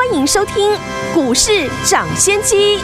欢迎收听股市涨先机。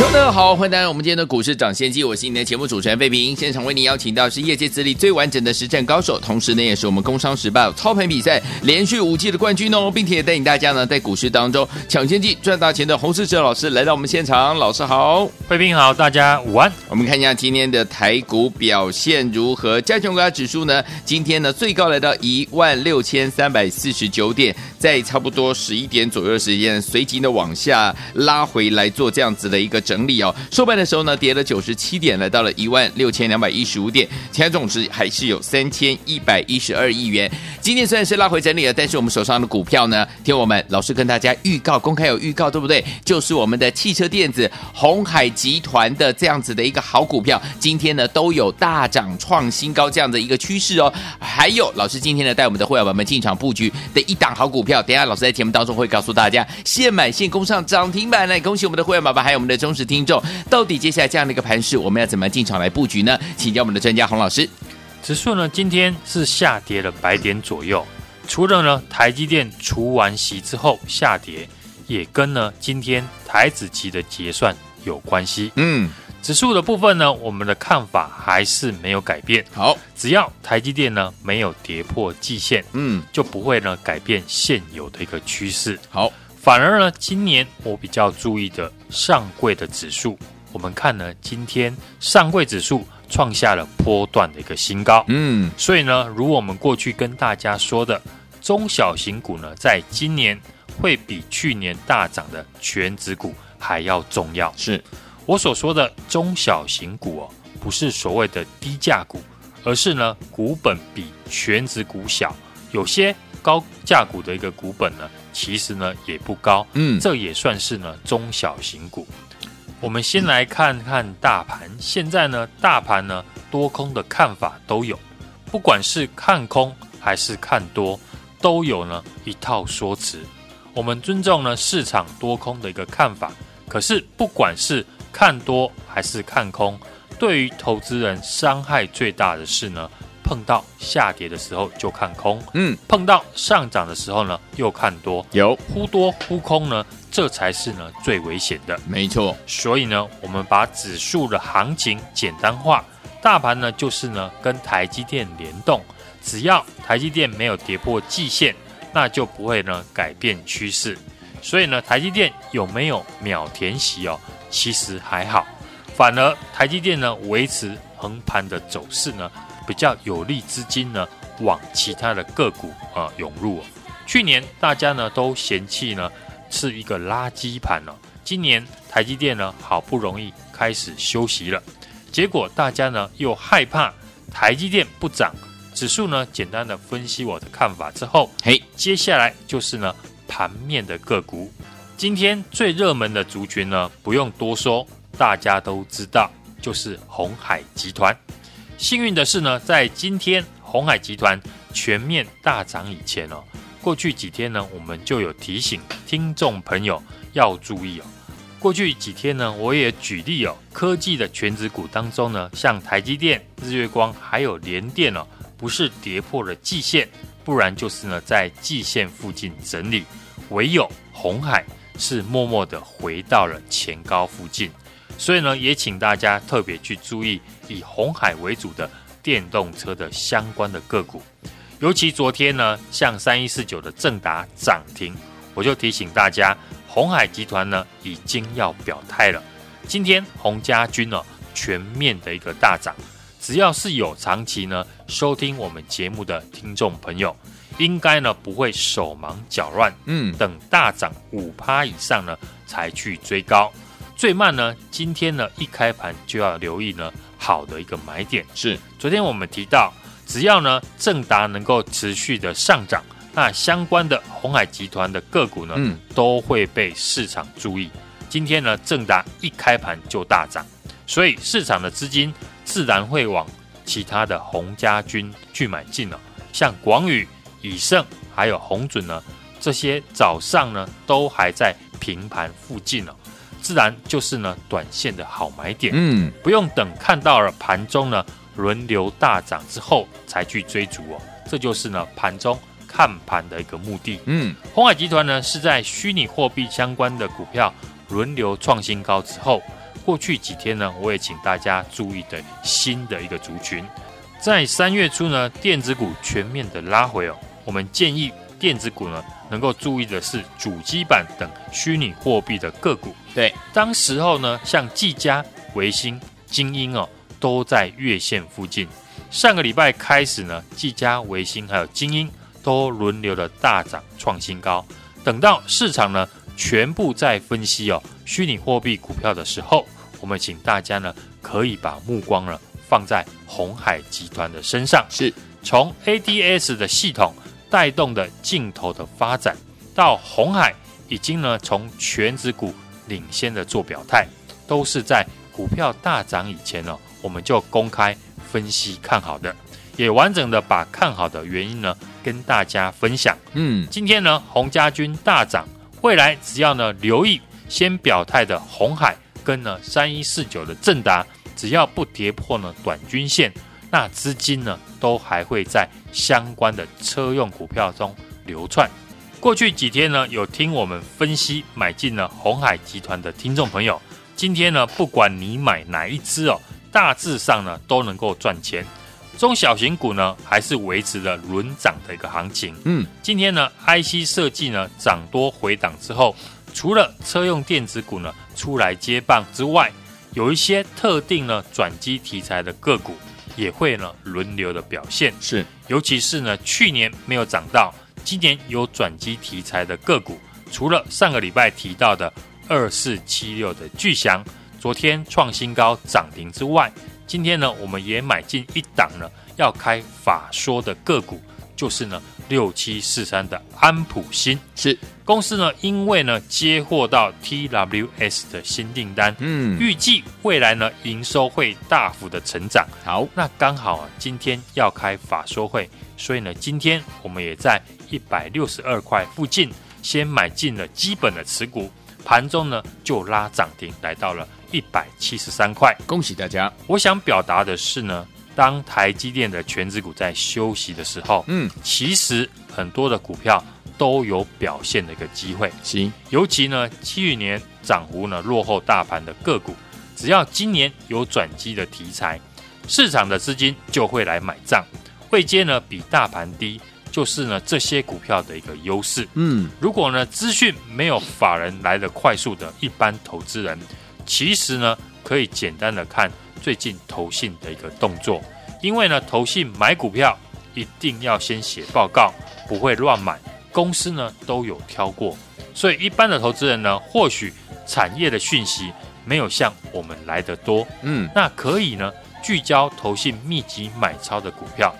大家好，欢迎来到我们今天的股市涨先机，我是你的节目主持人费平。现场为您邀请到是业界资历最完整的实战高手，同时呢也是我们工商时报操盘比赛连续五季的冠军哦，并且也带领大家呢在股市当中抢先机赚大钱的洪世哲老师来到我们现场，老师好，费平好，大家午安。我们看一下今天的台股表现如何？加权股价指数呢，今天呢最高来到一万六千三百四十九点，在差不多十一点左右的时间，随即呢往下拉回来做这样子的一个整理哦，收盘的时候呢，跌了九十七点，来到了一万六千两百一十五点，前总值还是有三千一百一十二亿元。今天虽然是拉回整理了，但是我们手上的股票呢，听我们老师跟大家预告，公开有预告，对不对？就是我们的汽车电子鸿海集团的这样子的一个好股票，今天呢都有大涨创新高这样的一个趋势哦。还有老师今天呢带我们的会员们进场布局的一档好股票，等下老师在节目当中会告诉大家，现买现攻上涨停板，来恭喜我们的会员宝宝，还有我们的忠实听众。到底接下来这样的一个盘势，我们要怎么进场来布局呢？请教我们的专家洪老师。指数呢今天是下跌了百点左右，除了呢台积电除完息之后下跌，也跟呢今天台子期的结算有关系。嗯，指数的部分呢，我们的看法还是没有改变。好，只要台积电呢没有跌破季线，嗯，就不会呢改变现有的一个趋势。好。反而呢，今年我比较注意的上柜的指数，我们看呢，今天上柜指数创下了波段的一个新高。嗯，所以呢，如我们过去跟大家说的，中小型股呢，在今年会比去年大涨的全指股还要重要。是我所说的中小型股哦，不是所谓的低价股，而是呢，股本比全值股小，有些高价股的一个股本呢。其实呢也不高，嗯，这也算是呢中小型股。我们先来看看大盘，现在呢大盘呢多空的看法都有，不管是看空还是看多，都有呢一套说辞。我们尊重呢市场多空的一个看法，可是不管是看多还是看空，对于投资人伤害最大的是呢。碰到下跌的时候就看空，嗯，碰到上涨的时候呢又看多，有忽多忽空呢，这才是呢最危险的，没错。所以呢，我们把指数的行情简单化，大盘呢就是呢跟台积电联动，只要台积电没有跌破季线，那就不会呢改变趋势。所以呢，台积电有没有秒填息哦？其实还好，反而台积电呢维持横盘的走势呢。比较有利资金呢，往其他的个股啊涌入哦。去年大家呢都嫌弃呢是一个垃圾盘了，今年台积电呢好不容易开始休息了，结果大家呢又害怕台积电不涨，指数呢简单的分析我的看法之后，嘿，接下来就是呢盘面的个股。今天最热门的族群呢不用多说，大家都知道，就是红海集团。幸运的是呢，在今天红海集团全面大涨以前哦，过去几天呢，我们就有提醒听众朋友要注意哦。过去几天呢，我也举例哦，科技的全指股当中呢，像台积电、日月光还有联电哦，不是跌破了季线，不然就是呢在季线附近整理，唯有红海是默默的回到了前高附近。所以呢，也请大家特别去注意以红海为主的电动车的相关的个股，尤其昨天呢，像三一四九的正达涨停，我就提醒大家，红海集团呢已经要表态了。今天鸿家军呢全面的一个大涨，只要是有长期呢收听我们节目的听众朋友，应该呢不会手忙脚乱，嗯，等大涨五趴以上呢才去追高。最慢呢，今天呢一开盘就要留意呢好的一个买点。是，昨天我们提到，只要呢正达能够持续的上涨，那相关的红海集团的个股呢，嗯，都会被市场注意。今天呢正达一开盘就大涨，所以市场的资金自然会往其他的洪家军去买进了。像广宇、以盛还有洪准呢，这些早上呢都还在平盘附近哦，自然就是呢短线的好买点。嗯，不用等看到了盘中呢轮流大涨之后才去追逐哦，这就是呢盘中看盘的一个目的。嗯，红海集团呢是在虚拟货币相关的股票轮流创新高之后，过去几天呢，我也请大家注意的新的一个族群，在三月初呢，电子股全面的拉回哦，我们建议电子股呢能够注意的是主机板等虚拟货币的个股。对，当时候呢，像技嘉、微星、精英哦，都在月线附近。上个礼拜开始呢，技嘉、微星还有精英都轮流的大涨创新高。等到市场呢全部在分析哦虚拟货币股票的时候，我们请大家呢可以把目光呢放在鸿海集团的身上。是从 ADS 的系统带动的镜头的发展，到红海已经呢从全指股。领先的做表态，都是在股票大涨以前呢，我们就公开分析看好的，也完整的把看好的原因呢跟大家分享。嗯，今天呢，洪家军大涨，未来只要呢留意先表态的红海跟呢三一四九的正达，只要不跌破呢短均线，那资金呢都还会在相关的车用股票中流窜。过去几天呢，有听我们分析买进了红海集团的听众朋友，今天呢，不管你买哪一支哦，大致上呢都能够赚钱。中小型股呢，还是维持了轮涨的一个行情。嗯，今天呢，IC 设计呢涨多回档之后，除了车用电子股呢出来接棒之外，有一些特定呢转机题材的个股也会呢轮流的表现。是，尤其是呢去年没有涨到。今年有转机题材的个股，除了上个礼拜提到的二四七六的巨翔，昨天创新高涨停之外，今天呢，我们也买进一档呢要开法说的个股，就是呢六七四三的安普新。是公司呢，因为呢接获到 TWS 的新订单，嗯，预计未来呢营收会大幅的成长。好，那刚好啊，今天要开法说会，所以呢，今天我们也在。一百六十二块附近，先买进了基本的持股，盘中呢就拉涨停，来到了一百七十三块。恭喜大家！我想表达的是呢，当台积电的全值股在休息的时候，嗯，其实很多的股票都有表现的一个机会。行，尤其呢，去年涨幅呢落后大盘的个股，只要今年有转机的题材，市场的资金就会来买账，会接呢比大盘低。就是呢，这些股票的一个优势。嗯，如果呢资讯没有法人来的快速的一般投资人，其实呢可以简单的看最近投信的一个动作，因为呢投信买股票一定要先写报告，不会乱买，公司呢都有挑过，所以一般的投资人呢或许产业的讯息没有像我们来的多，嗯，那可以呢聚焦投信密集买超的股票。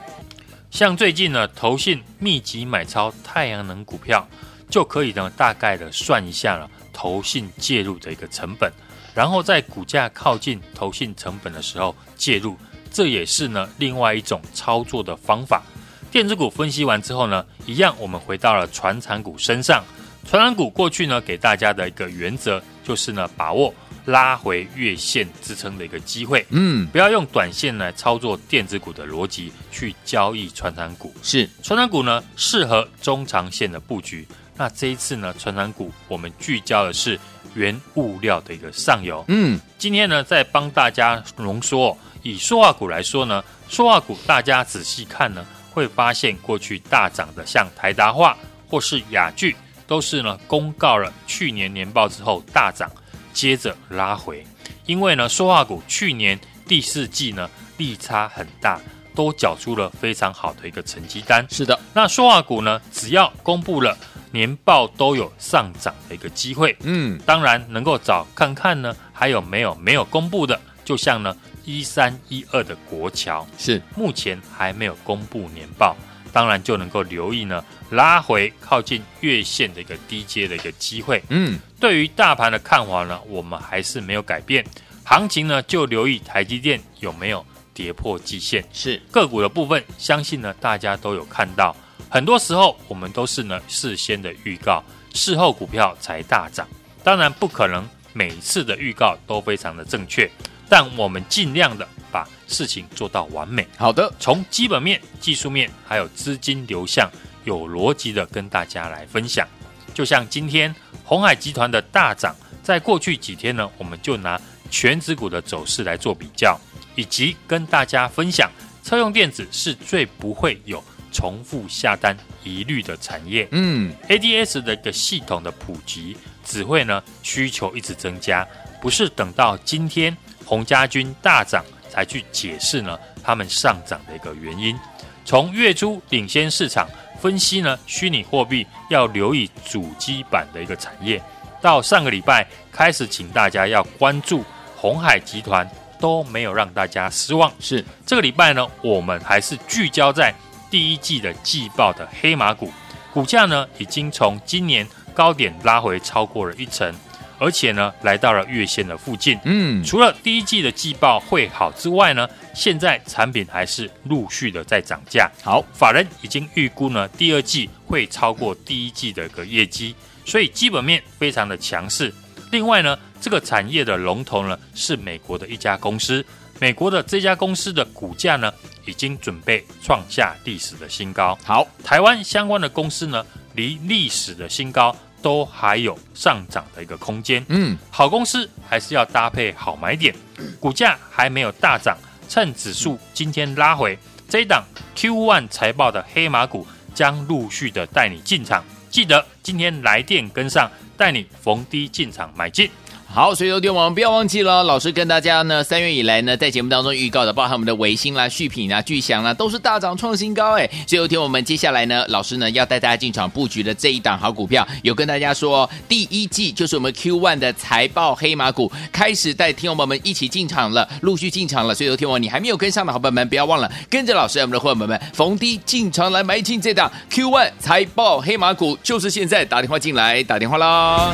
像最近呢，投信密集买超太阳能股票，就可以呢大概的算一下了，投信介入的一个成本，然后在股价靠近投信成本的时候介入，这也是呢另外一种操作的方法。电子股分析完之后呢，一样我们回到了传产股身上，传产股过去呢给大家的一个原则就是呢把握。拉回月线支撑的一个机会，嗯，不要用短线来操作电子股的逻辑去交易传产股，是传产股呢适合中长线的布局。那这一次呢，传产股我们聚焦的是原物料的一个上游，嗯，今天呢再帮大家浓缩，以塑化股来说呢，塑化股大家仔细看呢，会发现过去大涨的像台达化或是雅聚，都是呢公告了去年年报之后大涨。接着拉回，因为呢，塑化股去年第四季呢利差很大，都缴出了非常好的一个成绩单。是的，那塑化股呢，只要公布了年报，都有上涨的一个机会。嗯，当然能够找看看呢，还有没有没有公布的，就像呢一三一二的国桥，是目前还没有公布年报。当然就能够留意呢，拉回靠近月线的一个低阶的一个机会。嗯，对于大盘的看法呢，我们还是没有改变。行情呢，就留意台积电有没有跌破季线。是个股的部分，相信呢大家都有看到。很多时候我们都是呢事先的预告，事后股票才大涨。当然不可能每一次的预告都非常的正确，但我们尽量的把事情做到完美。好的，从基本面、技术面还有资金流向，有逻辑的跟大家来分享。就像今天红海集团的大涨，在过去几天呢，我们就拿全指股的走势来做比较，以及跟大家分享，车用电子是最不会有重复下单疑虑的产业。嗯，ADS 的一个系统的普及，只会呢需求一直增加，不是等到今天红家军大涨才去解释呢他们上涨的一个原因。从月初领先市场。分析呢，虚拟货币要留意主机板的一个产业。到上个礼拜开始，请大家要关注红海集团，都没有让大家失望。是这个礼拜呢，我们还是聚焦在第一季的季报的黑马股，股价呢已经从今年高点拉回超过了一成，而且呢来到了月线的附近。嗯，除了第一季的季报会好之外呢，现在产品还是陆续的在涨价。好，法人已经预估呢，第二季会超过第一季的一个业绩，所以基本面非常的强势。另外呢，这个产业的龙头呢是美国的一家公司，美国的这家公司的股价呢已经准备创下历史的新高。好，台湾相关的公司呢离历史的新高都还有上涨的一个空间。嗯，好公司还是要搭配好买点，股价还没有大涨。趁指数今天拉回，这一档 Q1 财报的黑马股将陆续的带你进场。记得今天来电跟上，带你逢低进场买进。好，所以有天我们不要忘记了，老师跟大家呢，三月以来呢，在节目当中预告的，包含我们的维新啦、续品啊、巨祥啦，都是大涨创新高哎。所以有天我们接下来呢，老师呢要带大家进场布局的这一档好股票，有跟大家说，第一季就是我们 Q1 的财报黑马股开始带听友们一起进场了，陆续进场了。所以有天我你还没有跟上的好朋友们，不要忘了跟着老师，我们的伙伴们逢低进场来买进这档 Q1 财报黑马股，就是现在打电话进来，打电话啦。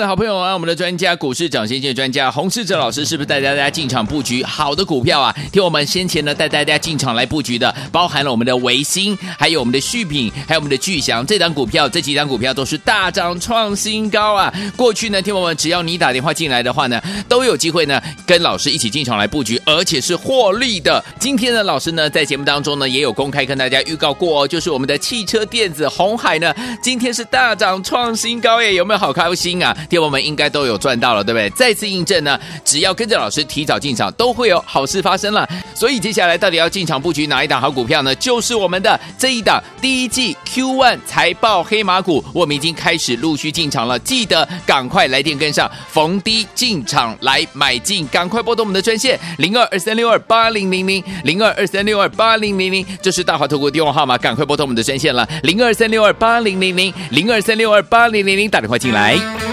的好朋友啊，我们的专家股市涨先机专家洪世哲老师是不是带大家进场布局好的股票啊？听我们先前呢带大家进场来布局的，包含了我们的维新，还有我们的续品，还有我们的巨祥，这档股票，这几档股票都是大涨创新高啊！过去呢，听我们只要你打电话进来的话呢，都有机会呢跟老师一起进场来布局，而且是获利的。今天呢，老师呢在节目当中呢也有公开跟大家预告过哦，就是我们的汽车电子红海呢，今天是大涨创新高耶，有没有好开心啊？天王们应该都有赚到了，对不对？再次印证呢，只要跟着老师提早进场，都会有好事发生了。所以接下来到底要进场布局哪一档好股票呢？就是我们的这一档第一季 Q1 财报黑马股，我们已经开始陆续进场了。记得赶快来电跟上，逢低进场来买进，赶快拨通我们的专线零二二三六二八零零零零二二三六二八零零零，这是大华投顾电话号码，赶快拨通我们的专线了零二三六二八零零零零二三六二八零零零，打电话进来。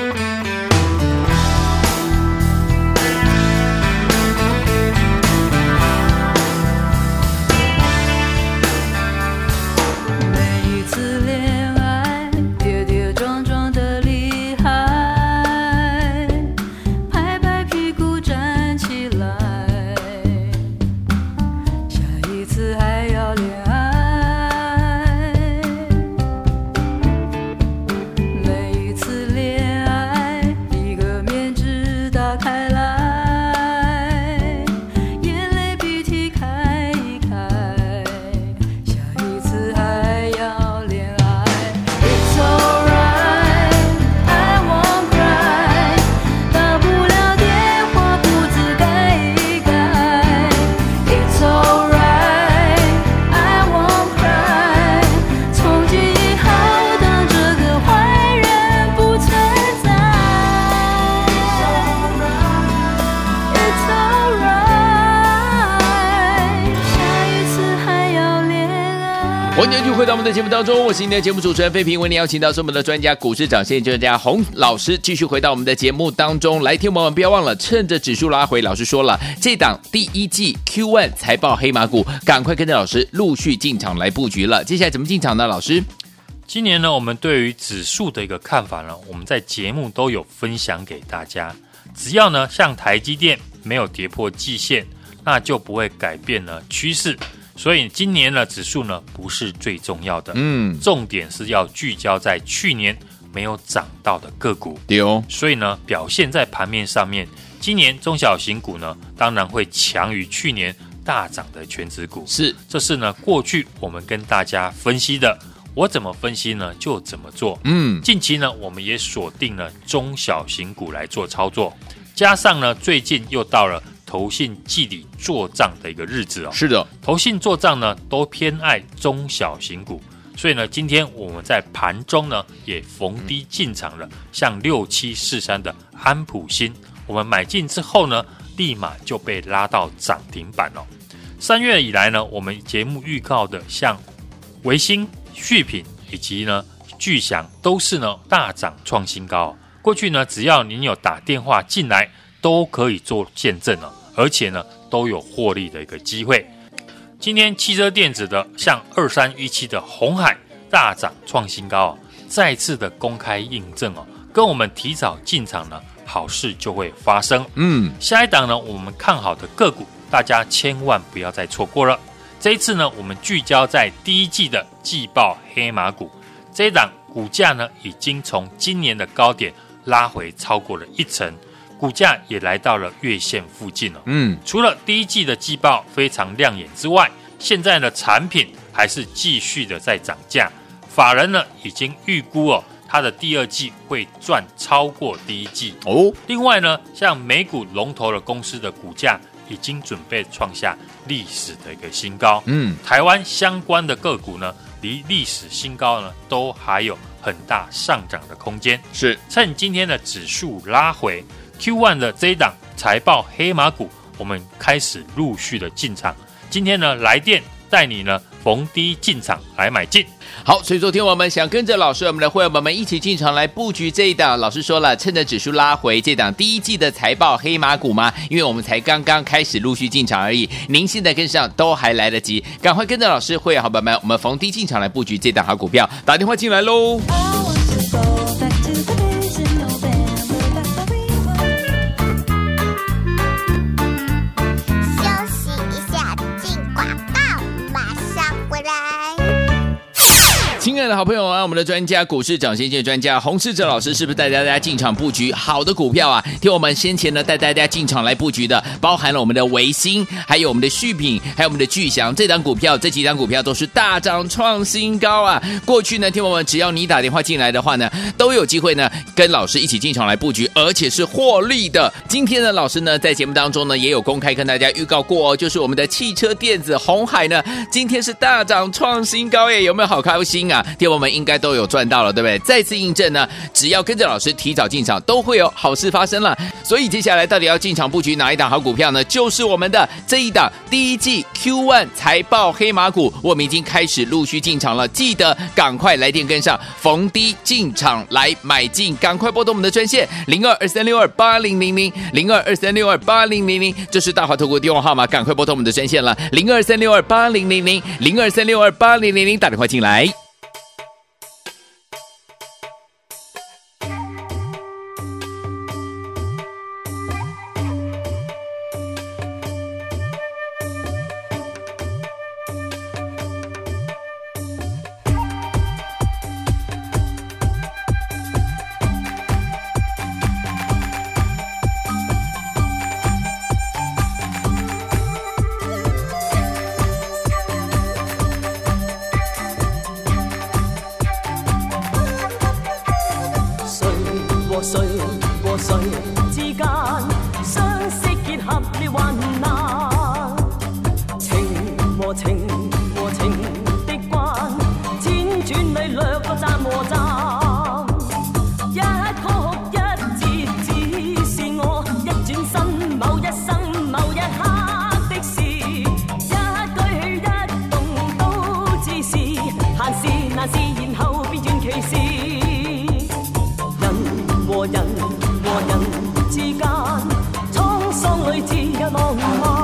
续回到我们的节目当中，我是今天的节目主持人费平，为您邀请到是我们的专家股市涨先专家洪老师，继续回到我们的节目当中来听。我们不要忘了，趁着指数拉回，老师说了，这档第一季 Q1 财报黑马股，赶快跟着老师陆续进场来布局了。接下来怎么进场呢？老师，今年呢，我们对于指数的一个看法呢，我们在节目都有分享给大家。只要呢，像台积电没有跌破季线，那就不会改变了趋势。所以今年的指数呢，不是最重要的，嗯，重点是要聚焦在去年没有涨到的个股。对哦，所以呢，表现在盘面上面，今年中小型股呢，当然会强于去年大涨的全指股。是，这是呢，过去我们跟大家分析的，我怎么分析呢，就怎么做。嗯，近期呢，我们也锁定了中小型股来做操作，加上呢，最近又到了。投信季底做账的一个日子哦，是的，投信做账呢都偏爱中小型股，所以呢，今天我们在盘中呢也逢低进场了，像六七四三的安普新，我们买进之后呢，立马就被拉到涨停板哦。三月以来呢，我们节目预告的像维新、续品以及呢巨祥都是呢大涨创新高。过去呢，只要您有打电话进来，都可以做见证了。而且呢，都有获利的一个机会。今天汽车电子的像二三一七的红海大涨创新高啊，再次的公开印证哦，跟我们提早进场呢，好事就会发生。嗯，下一档呢，我们看好的个股，大家千万不要再错过了。这一次呢，我们聚焦在第一季的季报黑马股，这一档股价呢，已经从今年的高点拉回超过了一成。股价也来到了月线附近了。嗯，除了第一季的季报非常亮眼之外，现在的产品还是继续的在涨价。法人呢已经预估哦，它的第二季会赚超过第一季哦。另外呢，像美股龙头的公司的股价已经准备创下历史的一个新高。嗯，台湾相关的个股呢，离历史新高呢都还有很大上涨的空间。是，趁今天的指数拉回。Q1 的这一档财报黑马股，我们开始陆续的进场。今天呢，来电带你呢逢低进场来买进。好，所以昨天我们想跟着老师，我们的会员朋友们一起进场来布局这一档。老师说了，趁着指数拉回，这档第一季的财报黑马股吗？因为我们才刚刚开始陆续进场而已。您现在跟上都还来得及，赶快跟着老师会员好朋友们，我们逢低进场来布局这档好股票。打电话进来喽。的好朋友啊，我们的专家股市涨先见专家洪世哲老师是不是带大家进场布局好的股票啊？听我们先前呢带大家进场来布局的，包含了我们的维新，还有我们的续品，还有我们的巨祥，这档股票，这几档股票都是大涨创新高啊！过去呢，听我们只要你打电话进来的话呢，都有机会呢跟老师一起进场来布局，而且是获利的。今天呢，老师呢在节目当中呢也有公开跟大家预告过哦，就是我们的汽车电子红海呢，今天是大涨创新高耶，有没有好开心啊？电友们应该都有赚到了，对不对？再次印证呢，只要跟着老师提早进场，都会有好事发生了。所以接下来到底要进场布局哪一档好股票呢？就是我们的这一档第一季 Q1 财报黑马股，我们已经开始陆续进场了。记得赶快来电跟上，逢低进场来买进，赶快拨通我们的专线零二二三六二八零零零零二二三六二八零零零，这是大华投顾电话号码，赶快拨通我们的专线了零二三六二八零零零零二三六二八零零零，打电话进来。茫茫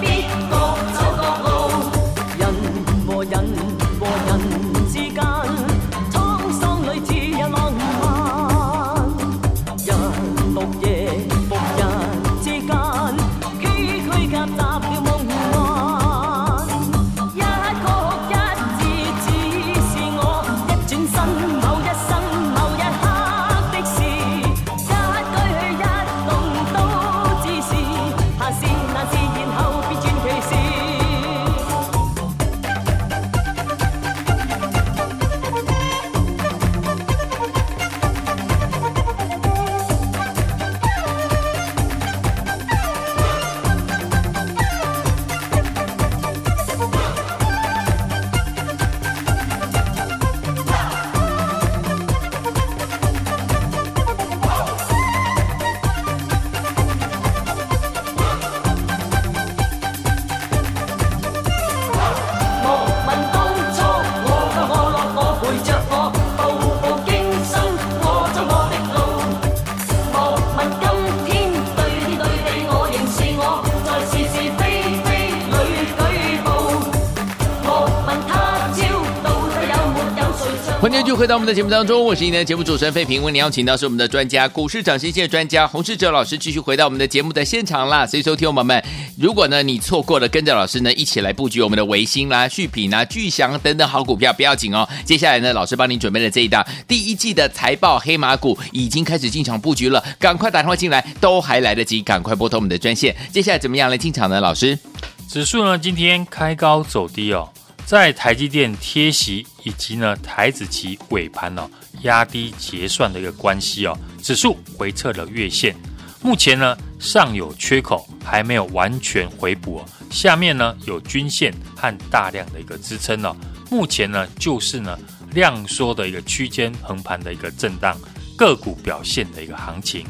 继我们的节目当中，我是您的节目主持人费平。为您邀请到是我们的专家，股市涨跌线专家洪世哲老师，继续回到我们的节目的现场啦。所以，收听友们们，如果呢你错过了，跟着老师呢一起来布局我们的维新啦、续品啦、巨祥等等好股票，不要紧哦。接下来呢，老师帮您准备了这一档第一季的财报黑马股，已经开始进场布局了，赶快打电话进来，都还来得及，赶快拨通我们的专线。接下来怎么样来进场呢？老师，指数呢今天开高走低哦。在台积电贴息以及呢台子期尾盘哦压低结算的一个关系哦，指数回测了月线，目前呢尚有缺口，还没有完全回补。下面呢有均线和大量的一个支撑哦，目前呢就是呢量缩的一个区间横盘的一个震荡，个股表现的一个行情。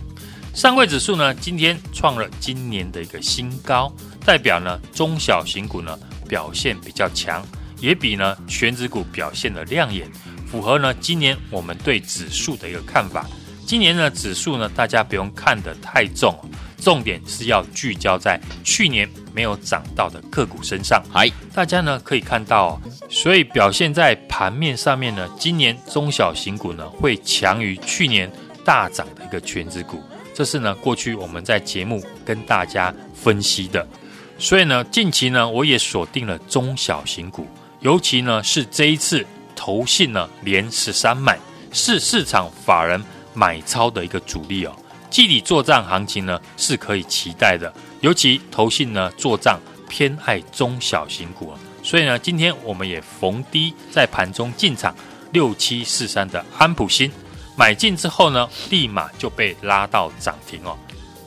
上柜指数呢今天创了今年的一个新高，代表呢中小型股呢表现比较强。也比呢全指股表现的亮眼，符合呢今年我们对指数的一个看法。今年呢指数呢大家不用看得太重，重点是要聚焦在去年没有涨到的个股身上。嗨，大家呢可以看到，所以表现在盘面上面呢，今年中小型股呢会强于去年大涨的一个全指股，这是呢过去我们在节目跟大家分析的。所以呢近期呢我也锁定了中小型股。尤其呢是这一次投信呢连十三买，是市场法人买超的一个主力哦。季底作帐行情呢是可以期待的，尤其投信呢作帐偏爱中小型股，所以呢今天我们也逢低在盘中进场六七四三的安普新，买进之后呢立马就被拉到涨停哦。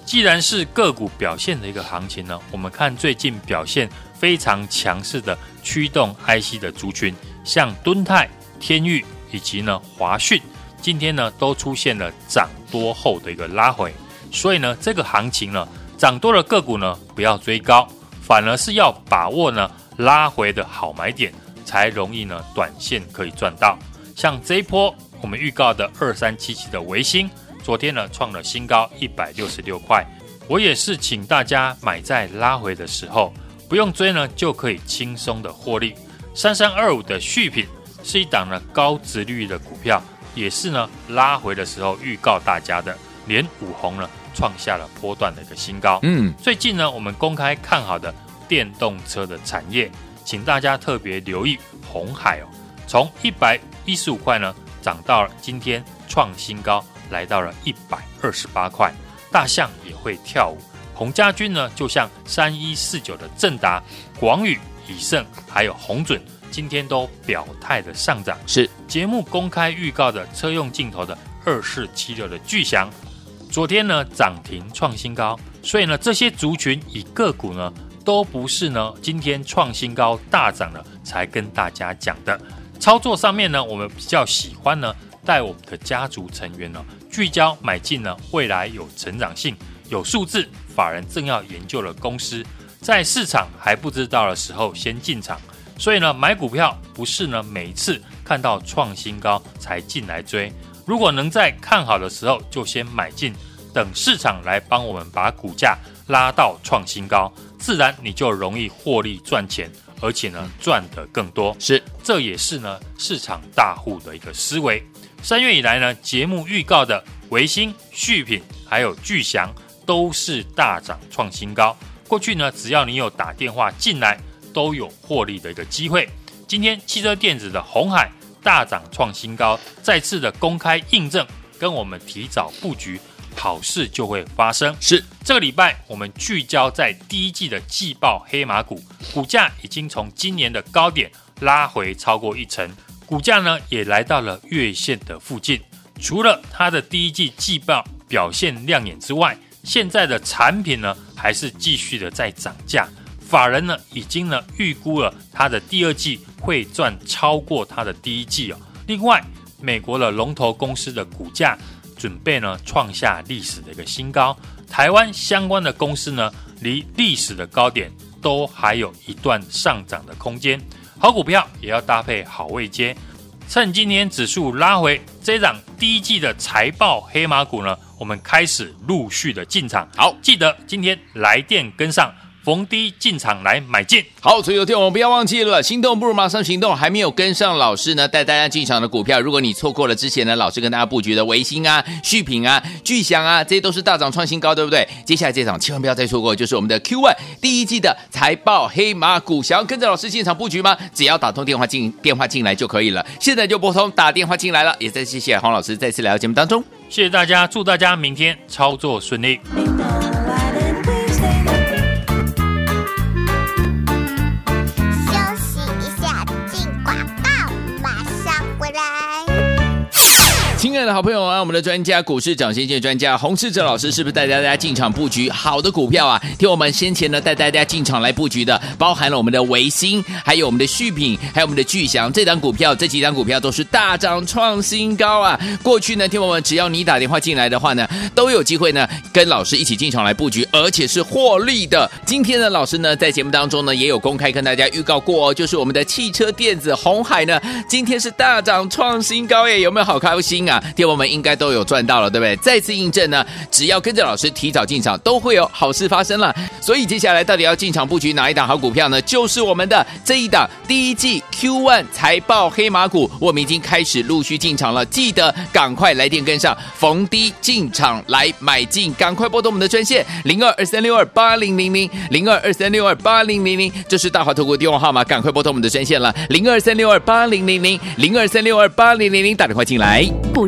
既然是个股表现的一个行情呢，我们看最近表现非常强势的驱动 IC 的族群，像敦泰、天钰以及呢华讯，今天呢都出现了涨多后的一个拉回，所以呢这个行情呢涨多的个股呢不要追高，反而是要把握呢拉回的好买点，才容易呢短线可以赚到。像这一波我们预告的二三七七的微星。昨天呢，创了新高一百六十六块。我也是请大家买在拉回的时候，不用追呢，就可以轻松的获利。三三二五的续品是一档呢高值率的股票，也是呢拉回的时候预告大家的，连五红呢创下了波段的一个新高。嗯，最近呢，我们公开看好的电动车的产业，请大家特别留意红海哦，从一百一十五块呢涨到了今天创新高，来到了一百二十八块。大象也会跳舞，鸿家军呢就像三一四九的正达、广宇、以盛还有红准，今天都表态的上涨。是节目公开预告的车用镜头的二四七六的巨祥，昨天呢涨停创新高，所以呢这些族群以个股呢都不是呢今天创新高大涨了才跟大家讲的。操作上面呢，我们比较喜欢呢带我们的家族成员呢聚焦买进呢未来有成长性、有数字、法人正要研究的公司，在市场还不知道的时候先进场。所以呢，买股票不是呢每一次看到创新高才进来追。如果能在看好的时候就先买进，等市场来帮我们把股价拉到创新高，自然你就容易获利赚钱，而且呢赚得更多。是，这也是呢市场大户的一个思维。三月以来呢，节目预告的维新、续品还有巨祥都是大涨创新高。过去呢，只要你有打电话进来。都有获利的一个机会。今天汽车电子的红海大涨创新高，再次的公开印证，跟我们提早布局，好事就会发生。是这个礼拜，我们聚焦在第一季的季报黑马股，股价已经从今年的高点拉回超过一成，股价呢也来到了月线的附近。除了它的第一季季报表现亮眼之外，现在的产品呢还是继续的在涨价。法人呢已经呢预估了它的第二季会赚超过它的第一季哦。另外，美国的龙头公司的股价准备呢创下历史的一个新高。台湾相关的公司呢离历史的高点都还有一段上涨的空间。好股票也要搭配好位阶，趁今天指数拉回，这档第一季的财报黑马股呢，我们开始陆续的进场。好，记得今天来电跟上。逢低进场来买进，好，所以有天我们不要忘记了，心动不如马上行动。还没有跟上老师呢，带大家进场的股票，如果你错过了之前呢，老师跟大家布局的维新啊、续品啊、巨祥啊，这些都是大涨创新高，对不对？接下来这场千万不要再错过，就是我们的 Q1 第一季的财报黑马股，想要跟着老师进场布局吗？只要打通电话进电话进来就可以了，现在就拨通打电话进来了。也再谢谢黄老师再次来到节目当中，谢谢大家，祝大家明天操作顺利。亲爱的好朋友啊，我们的专家股市涨先见专家洪世哲老师是不是带大家进场布局好的股票啊？听我们先前呢带大家进场来布局的，包含了我们的维新，还有我们的续品，还有我们的巨祥，这档股票，这几档股票都是大涨创新高啊！过去呢，听我们只要你打电话进来的话呢，都有机会呢跟老师一起进场来布局，而且是获利的。今天呢，老师呢在节目当中呢也有公开跟大家预告过哦，就是我们的汽车电子红海呢，今天是大涨创新高耶，有没有好开心啊？电友们应该都有赚到了，对不对？再次印证呢，只要跟着老师提早进场，都会有好事发生了。所以接下来到底要进场布局哪一档好股票呢？就是我们的这一档第一季 Q1 财报黑马股，我们已经开始陆续进场了。记得赶快来电跟上，逢低进场来买进，赶快拨通我们的专线零二二三六二八零零零零二二三六二八零零零，这是大华投顾电话号码，赶快拨通我们的专线了零二三六二八零零零零二三六二八零零零，打电话进来。